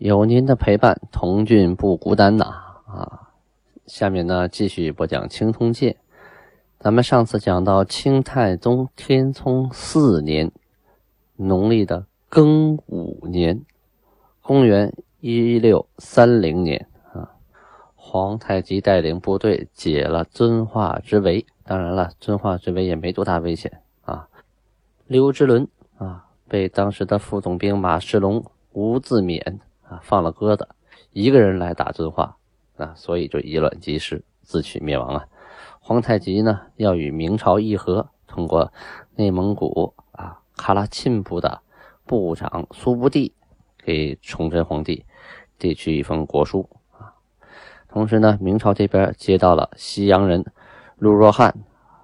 有您的陪伴，童俊不孤单呐！啊，下面呢继续播讲《青铜剑》。咱们上次讲到清太宗天聪四年，农历的庚午年，公元一六三零年啊，皇太极带领部队解了遵化之围。当然了，遵化之围也没多大危险啊。刘之伦啊，被当时的副总兵马世龙、吴自勉。啊，放了鸽子，一个人来打遵化，啊，所以就以卵击石，自取灭亡啊。皇太极呢，要与明朝议和，通过内蒙古啊喀拉沁部的部长苏布地给崇祯皇帝递去一封国书啊。同时呢，明朝这边接到了西洋人陆若汉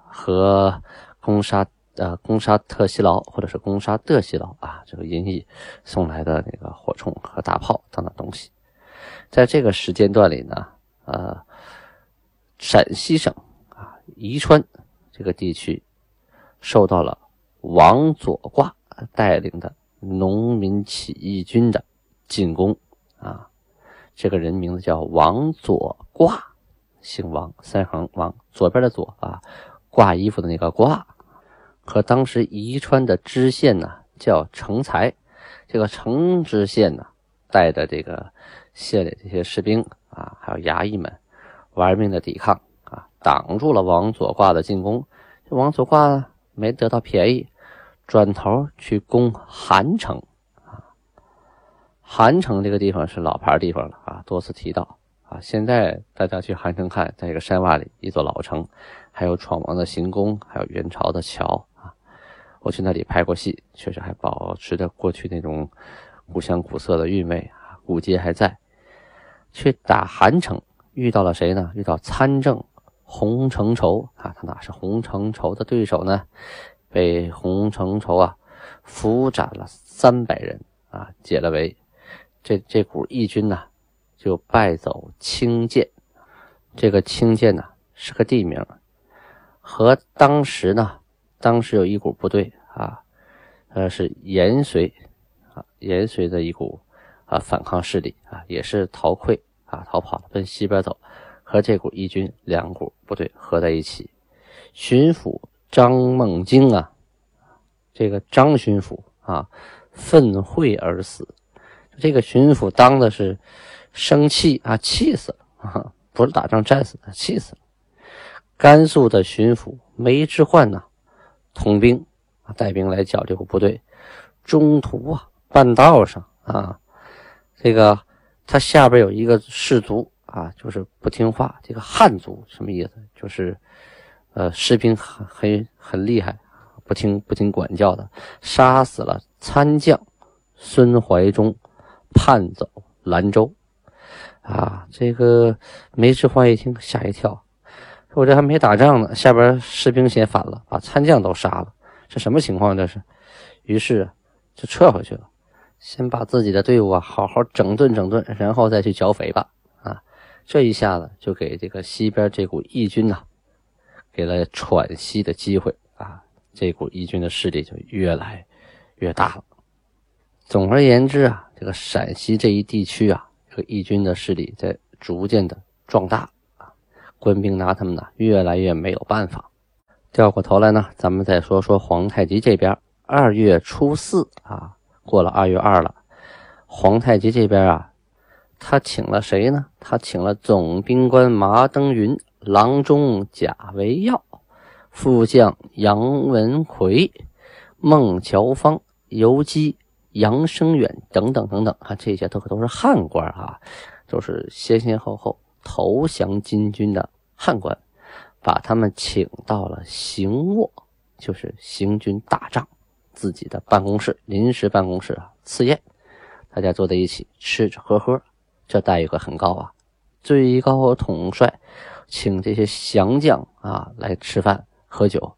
和攻杀。呃，攻杀特西劳，或者是攻杀德西劳啊，这个音译送来的那个火铳和大炮等等东西，在这个时间段里呢，呃，陕西省啊宜川这个地区受到了王左挂带领的农民起义军的进攻啊，这个人名字叫王左挂，姓王，三横王，左边的左啊，挂衣服的那个挂。和当时宜川的知县呢，叫成才，这个成知县呢，带着这个县里这些士兵啊，还有衙役们，玩命的抵抗啊，挡住了王左挂的进攻。这王左挂呢没得到便宜，转头去攻韩城啊。韩城这个地方是老牌地方了啊，多次提到啊。现在大家去韩城看，在一个山洼里，一座老城，还有闯王的行宫，还有元朝的桥。我去那里拍过戏，确实还保持着过去那种古香古色的韵味啊，古街还在。去打韩城，遇到了谁呢？遇到参政洪承畴啊，他哪是洪承畴的对手呢？被洪承畴啊俘斩了三百人啊，解了围。这这股义军呢，就败走清涧。这个清涧呢是个地名，和当时呢。当时有一股部队啊，呃，是延绥啊，延绥的一股啊反抗势力啊，也是逃溃啊，逃跑，奔西边走，和这股义军两股部队合在一起。巡抚张梦京啊，这个张巡抚啊，愤秽而死。这个巡抚当的是生气啊，气死了啊，不是打仗战死的，气死了。甘肃的巡抚梅之焕呢？统兵啊，带兵来剿这个部队，中途啊，半道上啊，这个他下边有一个士卒啊，就是不听话。这个汉族什么意思？就是呃，士兵很很很厉害，不听不听管教的，杀死了参将孙怀忠，叛走兰州。啊，这个梅之焕一听吓一跳。我这还没打仗呢，下边士兵先反了，把参将都杀了，这什么情况？这是，于是就撤回去了，先把自己的队伍啊好好整顿整顿，然后再去剿匪吧。啊，这一下子就给这个西边这股义军呐，给了喘息的机会啊，这股义军的势力就越来越大了。总而言之啊，这个陕西这一地区啊，这个义军的势力在逐渐的壮大。官兵拿他们呢，越来越没有办法。掉过头来呢，咱们再说说皇太极这边。二月初四啊，过了二月二了，皇太极这边啊，他请了谁呢？他请了总兵官马登云、郎中贾维耀、副将杨文魁、孟乔芳、游击杨生远等等等等啊，这些都可都是汉官啊，都是先先后后。投降金军的汉官，把他们请到了行卧，就是行军大帐，自己的办公室，临时办公室啊，赐宴，大家坐在一起吃吃喝喝这待遇可很高啊！最高统帅请这些降将啊来吃饭喝酒，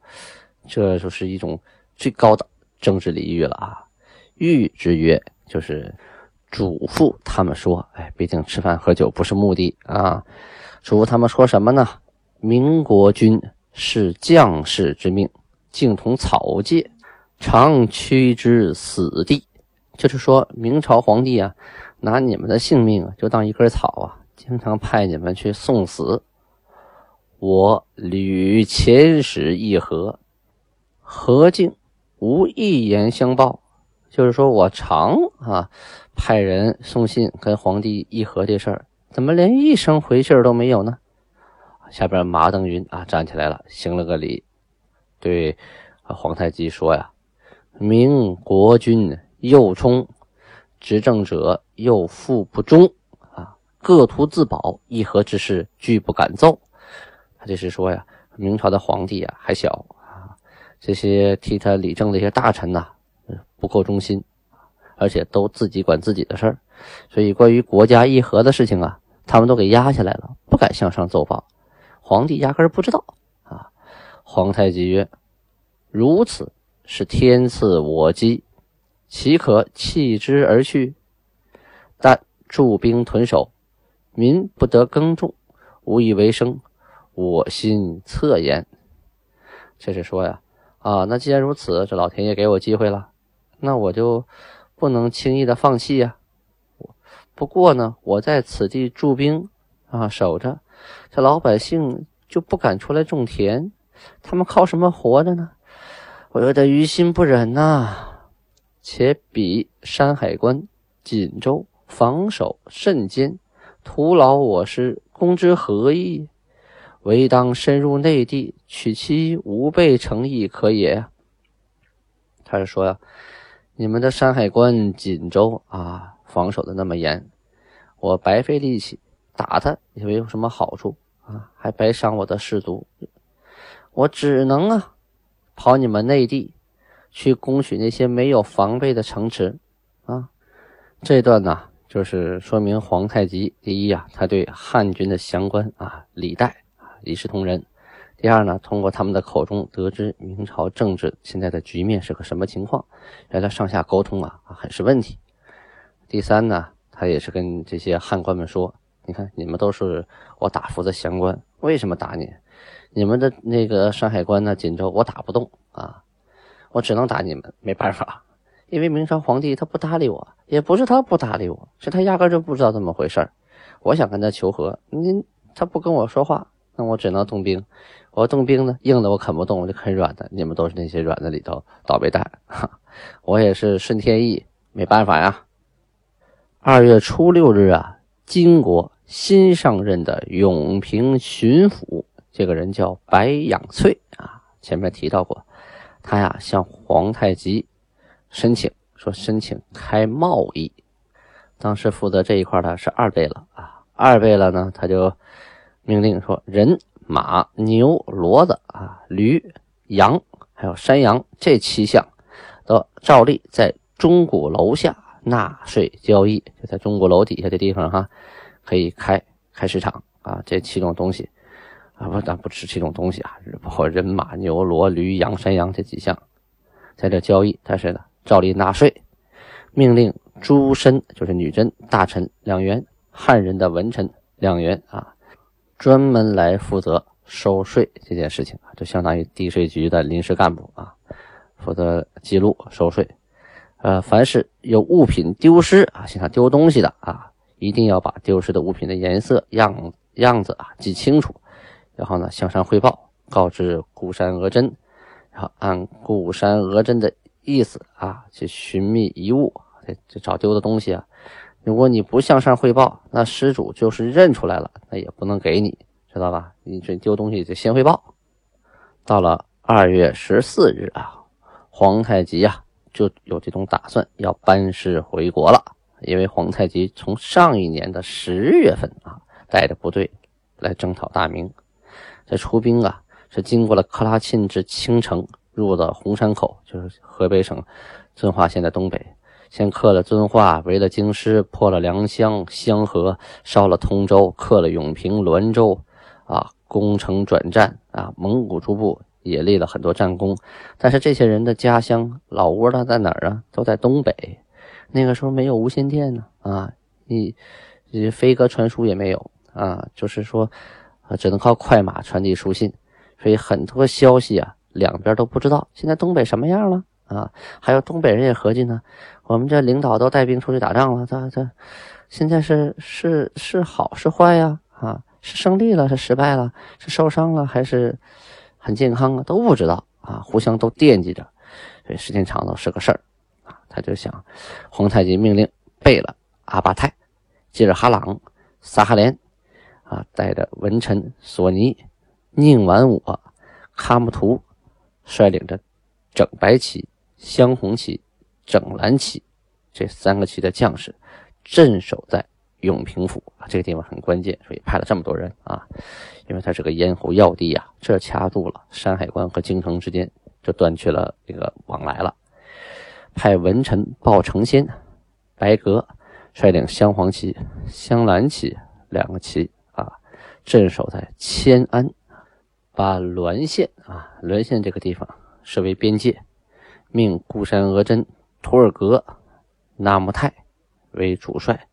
这就是一种最高的政治礼遇了啊！谕之曰，就是嘱咐他们说：“哎，毕竟吃饭喝酒不是目的啊。”嘱咐他们说什么呢？民国军是将士之命，竟同草芥，常驱之死地。就是说明朝皇帝啊，拿你们的性命啊，就当一根草啊，经常派你们去送死。我屡遣使议和，何竟无一言相报？就是说我常啊派人送信跟皇帝议和这事儿，怎么连一声回信都没有呢？下边马登云啊站起来了，行了个礼，对皇太极说呀：“明国君。”右冲执政者又复不忠啊，各图自保，议和之事拒不敢奏。他这是说呀，明朝的皇帝啊还小啊，这些替他理政的一些大臣呐不够忠心，而且都自己管自己的事儿，所以关于国家议和的事情啊，他们都给压下来了，不敢向上奏报。皇帝压根儿不知道啊。皇太极曰：“如此是天赐我机。”岂可弃之而去？但驻兵屯守，民不得耕种，无以为生。我心恻言。这是说呀，啊，那既然如此，这老天爷给我机会了，那我就不能轻易的放弃呀。不过呢，我在此地驻兵啊，守着，这老百姓就不敢出来种田，他们靠什么活着呢？我有点于心不忍呐。且比山海关、锦州防守甚坚，徒劳我师，攻之何益？唯当深入内地，取其无备诚意可也。他是说呀，你们的山海关、锦州啊，防守的那么严，我白费力气打他也没有什么好处啊，还白伤我的士卒，我只能啊，跑你们内地。去攻取那些没有防备的城池，啊，这段呢，就是说明皇太极第一啊，他对汉军的降官啊李代啊一视同仁；第二呢，通过他们的口中得知明朝政治现在的局面是个什么情况，原来上下沟通啊很是问题；第三呢，他也是跟这些汉官们说，你看你们都是我打服的降官，为什么打你？你们的那个山海关呢、锦州我打不动啊。我只能打你们，没办法，因为明朝皇帝他不搭理我，也不是他不搭理我，是他压根就不知道怎么回事我想跟他求和，您他不跟我说话，那我只能动兵。我冻冰呢，硬的我啃不动，我就啃软的。你们都是那些软的里头倒霉蛋，哈，我也是顺天意，没办法呀。二月初六日啊，金国新上任的永平巡抚，这个人叫白养翠啊，前面提到过。他呀向皇太极申请说申请开贸易，当时负责这一块的是二贝勒啊，二贝勒呢他就命令说人马牛骡子啊驴羊还有山羊这七项都照例在钟鼓楼下纳税交易，就在钟鼓楼底下的地方哈，可以开开市场啊，这七种东西。啊不，咱不吃这种东西啊，包括人马牛骡驴羊山羊这几项，在这交易，但是呢，照例纳税。命令诸身就是女真大臣两员，汉人的文臣两员啊，专门来负责收税这件事情啊，就相当于地税局的临时干部啊，负责记录收税。呃，凡是有物品丢失啊，现场丢东西的啊，一定要把丢失的物品的颜色样样子啊记清楚。然后呢，向上汇报，告知固山额真，然后按固山额真的意思啊，去寻觅遗物，这找丢的东西啊。如果你不向上汇报，那失主就是认出来了，那也不能给你，知道吧？你这丢东西就先汇报。到了二月十四日啊，皇太极啊就有这种打算，要班师回国了。因为皇太极从上一年的十月份啊，带着部队来征讨大明。这出兵啊，是经过了克拉沁至青城，入的红山口，就是河北省遵化县的东北，先刻了遵化，围了京师，破了良乡、香河，烧了通州，克了永平、滦州，啊，攻城转战啊，蒙古诸部也立了很多战功。但是这些人的家乡老窝呢，在哪儿啊？都在东北。那个时候没有无线电呢，啊，你你飞鸽传书也没有啊，就是说，只能靠快马传递书信，所以很多消息啊，两边都不知道。现在东北什么样了？啊，还有东北人也合计呢，我们这领导都带兵出去打仗了，这这现在是是是好是坏呀？啊，是胜利了是失败了？是受伤了还是很健康啊？都不知道啊，互相都惦记着，所以时间长了是个事儿啊。他就想，皇太极命令贝勒阿巴泰、吉尔哈朗、撒哈连啊，带着文臣索尼、宁完我、喀木图，率领着整白旗。镶红旗、整蓝旗这三个旗的将士镇守在永平府啊，这个地方很关键，所以派了这么多人啊，因为它是个咽喉要地呀，这掐住了山海关和京城之间就断绝了这个往来了。派文臣鲍承先、白格率领镶黄旗、镶蓝旗两个旗啊，镇守在迁安，把滦县啊，滦县这个地方设为边界。命固山额真、图尔格、纳木泰为主帅，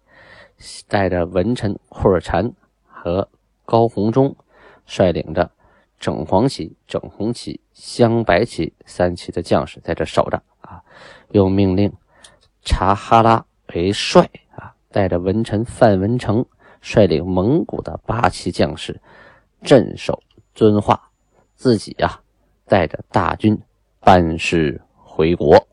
带着文臣库尔禅和高鸿忠，率领着整黄旗、整红旗、镶白旗三旗的将士在这守着啊。又命令察哈拉为帅啊，带着文臣范文成，率领蒙古的八旗将士镇守遵化，自己呀带着大军班师。回国，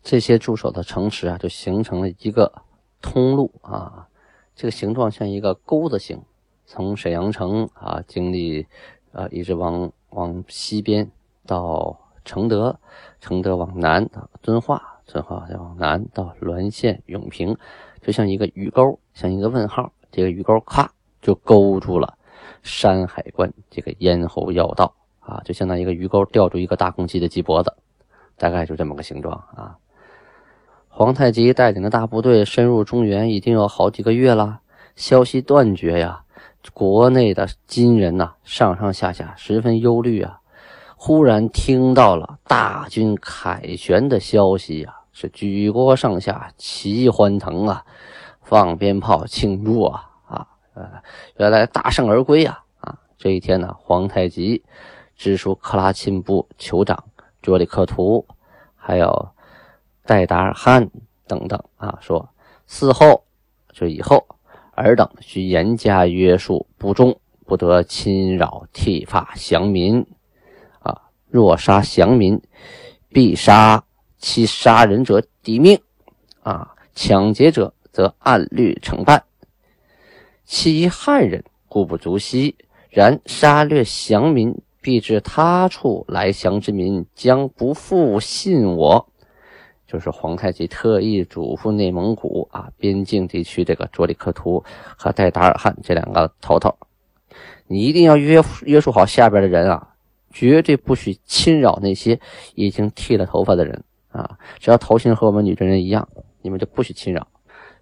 这些驻守的城池啊，就形成了一个通路啊。这个形状像一个钩子形，从沈阳城啊，经历啊，一直往往西边到承德，承德往南到遵化，遵化再往南到滦县、永平，就像一个鱼钩，像一个问号。这个鱼钩咔就勾住了山海关这个咽喉要道啊，就相当于一个鱼钩吊住一个大公鸡的鸡脖子。大概就这么个形状啊！皇太极带领的大部队深入中原，已经有好几个月了，消息断绝呀。国内的金人呐，上上下下十分忧虑啊。忽然听到了大军凯旋的消息呀，是举国上下齐欢腾啊，放鞭炮庆祝啊啊！呃，原来大胜而归呀啊！这一天呢，皇太极直属克拉沁部酋长。卓里克图，还有戴达尔汗等等啊，说嗣后就以后，尔等需严加约束，不忠不得侵扰剃发降民啊。若杀降民，必杀其杀人者抵命啊。抢劫者则按律惩办。其汉人故不足惜，然杀掠降民。必至他处来降之民将不复信我，就是皇太极特意嘱咐内蒙古啊边境地区这个卓里克图和戴达尔汗这两个头头，你一定要约约束好下边的人啊，绝对不许侵扰那些已经剃了头发的人啊，只要头型和我们女真人一样，你们就不许侵扰。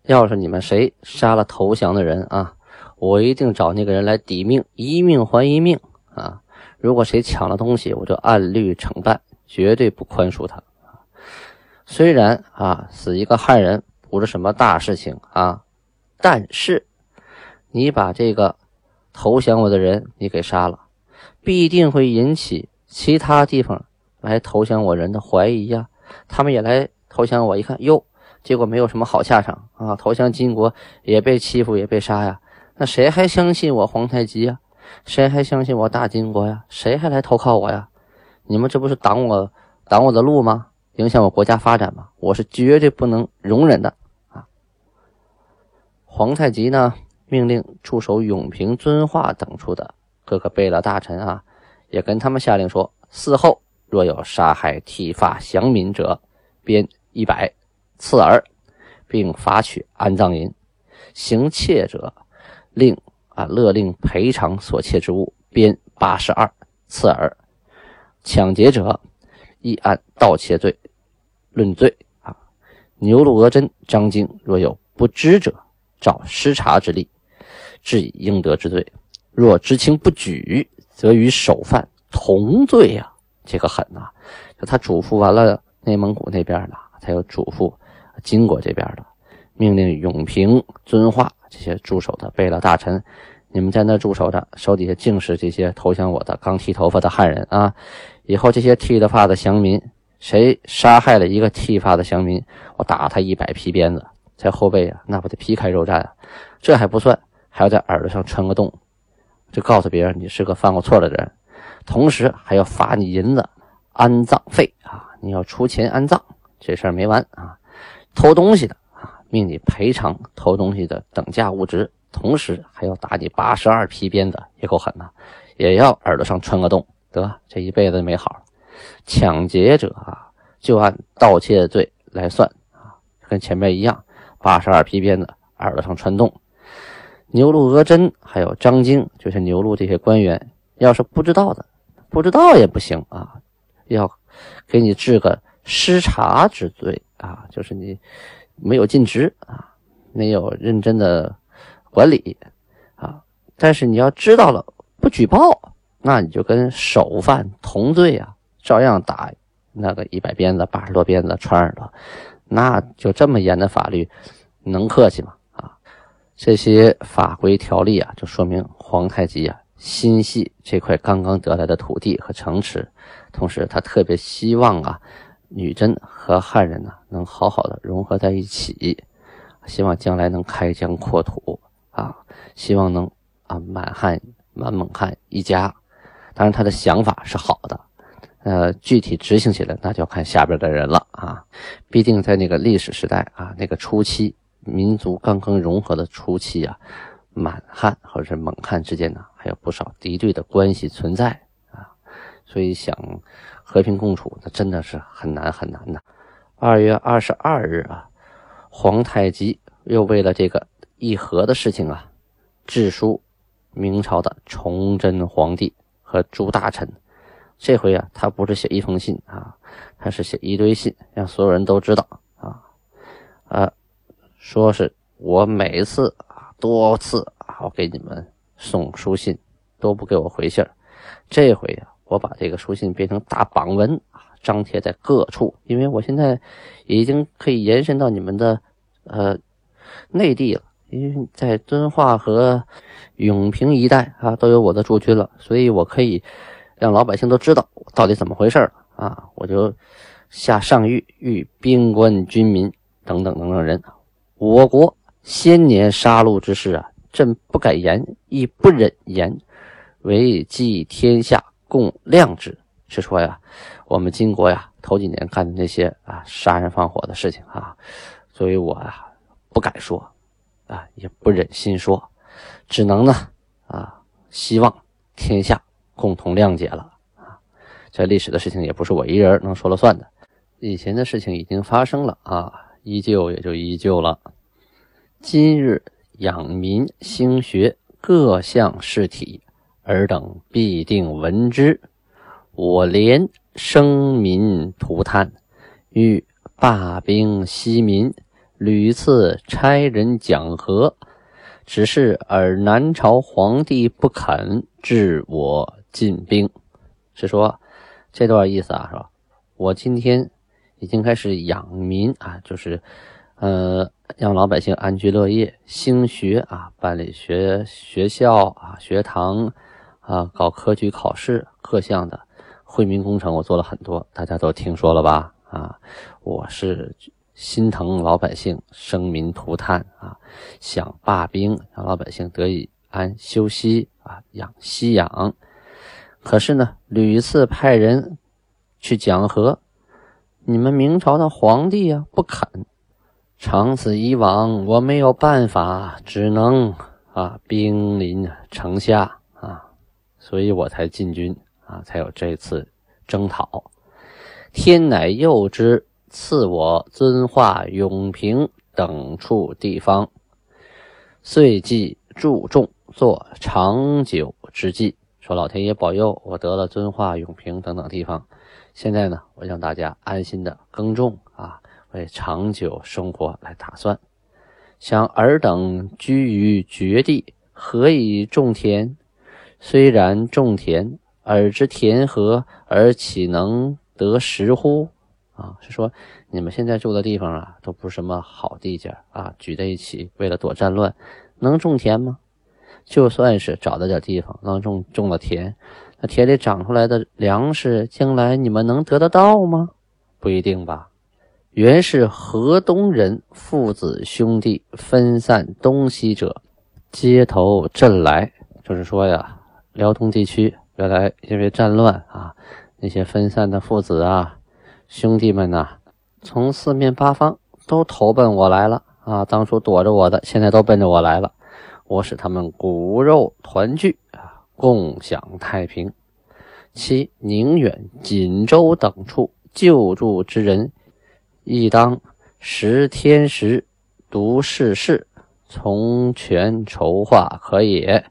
要是你们谁杀了投降的人啊，我一定找那个人来抵命，一命还一命啊。如果谁抢了东西，我就按律惩办，绝对不宽恕他。虽然啊，死一个汉人不是什么大事情啊，但是你把这个投降我的人你给杀了，必定会引起其他地方来投降我人的怀疑呀。他们也来投降我，一看哟，结果没有什么好下场啊，投降金国也被欺负也被杀呀，那谁还相信我皇太极呀？谁还相信我大金国呀？谁还来投靠我呀？你们这不是挡我挡我的路吗？影响我国家发展吗？我是绝对不能容忍的啊！皇太极呢，命令驻守永平、遵化等处的各个贝勒大臣啊，也跟他们下令说：嗣后若有杀害剃发降民者，鞭一百，刺耳，并罚取安葬银；行窃者，令。勒令赔偿所窃之物，鞭八十二，刺耳；抢劫者，亦按盗窃罪论罪。啊！牛鹿、额真、张京若有不知者，照失察之例，治以应得之罪；若知情不举，则与首犯同罪呀。这个狠呐！就他嘱咐完了内蒙古那边的，他又嘱咐金国这边的，命令永平、遵化这些驻守的贝勒大臣，你们在那驻守着，手底下尽是这些投降我的刚剃头发的汉人啊！以后这些剃了发的降民。谁杀害了一个剃发的降民，我打他一百皮鞭子，在后背啊，那不得皮开肉绽啊！这还不算，还要在耳朵上穿个洞，就告诉别人你是个犯过错的人，同时还要罚你银子、安葬费啊！你要出钱安葬，这事儿没完啊！偷东西的啊，命你赔偿偷东西的等价物值，同时还要打你八十二皮鞭子，也够狠呐！也要耳朵上穿个洞，得这一辈子没好。抢劫者啊，就按盗窃罪来算啊，跟前面一样，八十二皮鞭子，耳朵上穿洞。牛鹿额真还有张京，就是牛鹿这些官员，要是不知道的，不知道也不行啊，要给你治个失察之罪啊，就是你没有尽职啊，没有认真的管理啊，但是你要知道了不举报，那你就跟首犯同罪啊。照样打那个一百鞭子、八十多鞭子穿耳朵，那就这么严的法律，能客气吗？啊，这些法规条例啊，就说明皇太极啊心系这块刚刚得来的土地和城池，同时他特别希望啊女真和汉人呢能好好的融合在一起，希望将来能开疆扩土啊，希望能啊满汉满蒙汉一家。当然，他的想法是好的。呃，具体执行起来，那就要看下边的人了啊。毕竟在那个历史时代啊，那个初期，民族刚刚融合的初期啊，满汉或者是蒙汉之间呢，还有不少敌对的关系存在啊。所以想和平共处，那真的是很难很难的。二月二十二日啊，皇太极又为了这个议和的事情啊，致书明朝的崇祯皇帝和诸大臣。这回啊，他不是写一封信啊，他是写一堆信，让所有人都知道啊，啊，说是我每次啊，多次啊，我给你们送书信都不给我回信，这回啊，我把这个书信变成大榜文啊，张贴在各处，因为我现在已经可以延伸到你们的呃内地了，因为在遵化和永平一带啊，都有我的驻军了，所以我可以。让老百姓都知道到底怎么回事啊！我就下上谕谕兵官、军民等等等等人，我国先年杀戮之事啊，朕不敢言，亦不忍言，唯记天下共谅之。是说呀，我们金国呀，头几年干的那些啊杀人放火的事情啊，所以我啊不敢说啊，也不忍心说，只能呢啊，希望天下。共同谅解了啊！这历史的事情也不是我一人能说了算的。以前的事情已经发生了啊，依旧也就依旧了。今日养民兴学各项事体，尔等必定闻之。我连生民涂炭，欲罢兵息民，屡次差人讲和，只是尔南朝皇帝不肯治我。进兵是说这段意思啊，是吧？我今天已经开始养民啊，就是呃让老百姓安居乐业、兴学啊，办理学学校啊、学堂啊，搞科举考试各项的惠民工程，我做了很多，大家都听说了吧？啊，我是心疼老百姓生民涂炭啊，想罢兵，让老百姓得以安休息啊，养息养。可是呢，屡次派人去讲和，你们明朝的皇帝呀不肯。长此以往，我没有办法，只能啊兵临城下啊，所以我才进军啊，才有这次征讨。天乃佑之，赐我遵化、永平等处地方，遂即注重做长久之计。说老天爷保佑我得了遵化、永平等等地方，现在呢，我让大家安心的耕种啊，为长久生活来打算。想尔等居于绝地，何以种田？虽然种田，尔之田禾，而岂能得食乎？啊，是说你们现在住的地方啊，都不是什么好地界啊，聚在一起为了躲战乱，能种田吗？就算是找到点地方能种种了田，那田里长出来的粮食，将来你们能得得到吗？不一定吧。原是河东人父子兄弟分散东西者，街头镇来，就是说呀，辽东地区原来因为战乱啊，那些分散的父子啊。兄弟们呐，从四面八方都投奔我来了啊！当初躲着我的，现在都奔着我来了。我使他们骨肉团聚啊，共享太平。七宁远、锦州等处救助之人，亦当识天时，读世事，从权筹划可也。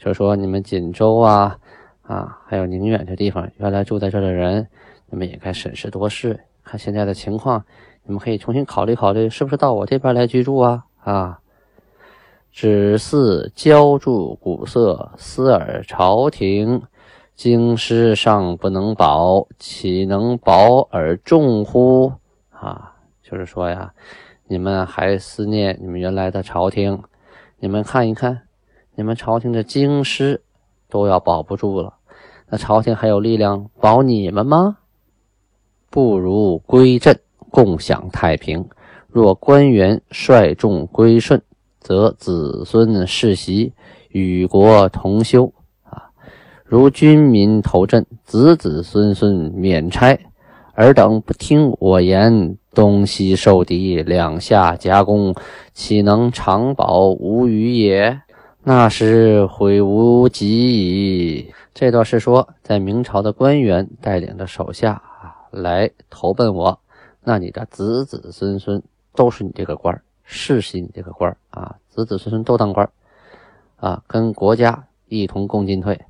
就是说，你们锦州啊啊，还有宁远这地方，原来住在这的人。你们也该审时度势，看现在的情况，你们可以重新考虑考虑，是不是到我这边来居住啊？啊，只似浇筑古色，思尔朝廷京师尚不能保，岂能保尔众乎？啊，就是说呀，你们还思念你们原来的朝廷，你们看一看，你们朝廷的京师都要保不住了，那朝廷还有力量保你们吗？不如归镇，共享太平。若官员率众归顺，则子孙世袭，与国同修。啊，如军民投镇，子子孙孙免差。尔等不听我言，东西受敌，两下夹攻，岂能长保无虞也？那时悔无及矣。这段是说，在明朝的官员带领着手下。来投奔我，那你的子子孙孙都是你这个官世袭你这个官啊，子子孙孙都当官啊，跟国家一同共进退。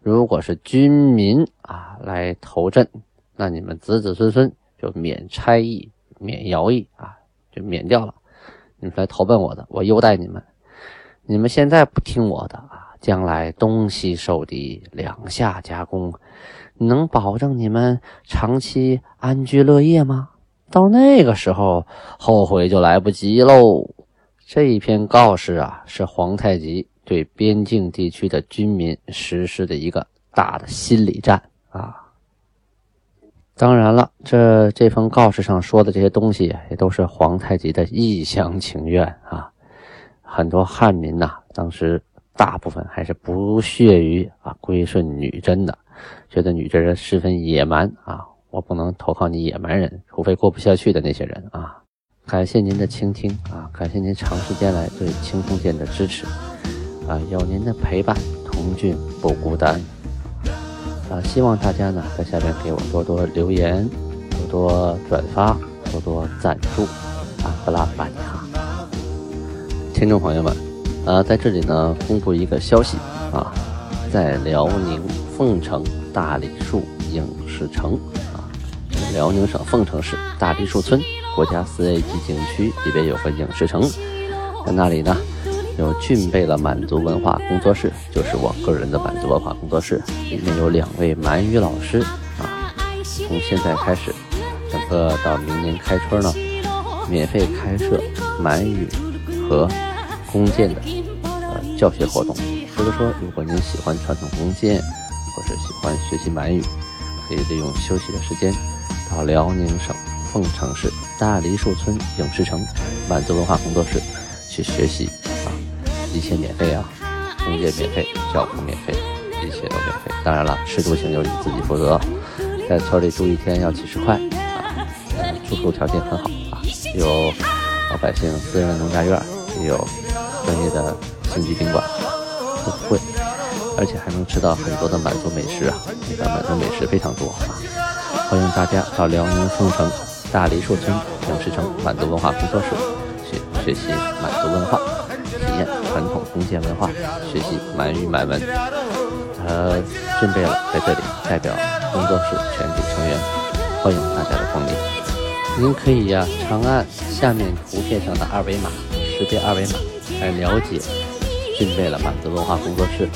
如果是军民啊来投镇，那你们子子孙孙就免差役、免徭役啊，就免掉了。你们来投奔我的，我优待你们。你们现在不听我的啊，将来东西受敌，两下夹攻。能保证你们长期安居乐业吗？到那个时候，后悔就来不及喽。这一篇告示啊，是皇太极对边境地区的军民实施的一个大的心理战啊。当然了，这这封告示上说的这些东西，也都是皇太极的一厢情愿啊。很多汉民呐，当时大部分还是不屑于啊归顺女真的。觉得女真人十分野蛮啊！我不能投靠你野蛮人，除非过不下去的那些人啊！感谢您的倾听啊！感谢您长时间来对清空剑的支持啊！有您的陪伴，童俊不孤单啊！希望大家呢在下面给我多多留言，多多转发，多多赞助啊！不拉巴尼哈，听众朋友们啊，在这里呢公布一个消息啊，在辽宁凤城。大梨树影视城啊，辽宁省凤城市大梨树村国家四 A 级景区里边有个影视城，在那里呢，有俊贝的满族文化工作室，就是我个人的满族文化工作室，里面有两位满语老师啊，从现在开始，整个到明年开春呢，免费开设满语和弓箭的教学活动，所以说，如果您喜欢传统弓箭。或是喜欢学习满语，可以利用休息的时间到辽宁省凤城市大梨树村影视城满族文化工作室去学习啊，一切免费啊，中介免费，教辅免费，一切都免费。当然了，吃住行由你自己负责。在村里住一天要几十块啊，住宿条件很好啊，有老百姓私人农家院，也有专业的星级宾馆，都不贵。而且还能吃到很多的满族美食啊！满族美食非常多啊！欢迎大家到辽宁凤城大梨树村影视城满族文化工作室去学习满族文化，体验传统弓箭文化，学习满语满文。呃，准备了在这里代表工作室全体成员欢迎大家的光临。您可以呀，长按下面图片上的二维码，识别二维码来了解俊贝勒满族文化工作室，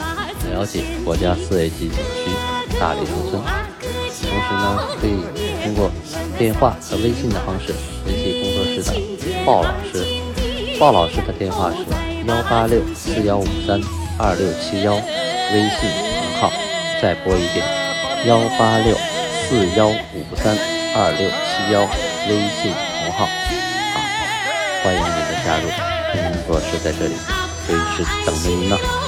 了解国家四 A 级景区大理农村。同时呢，可以通过电话和微信的方式联系工作室的鲍老师。鲍老师的电话是幺八六四幺五三二六七幺，微信同号。再拨一遍幺八六四幺五三二六七幺。微信同号，好，欢迎您的加入，工作室在这里，随时等着您呢。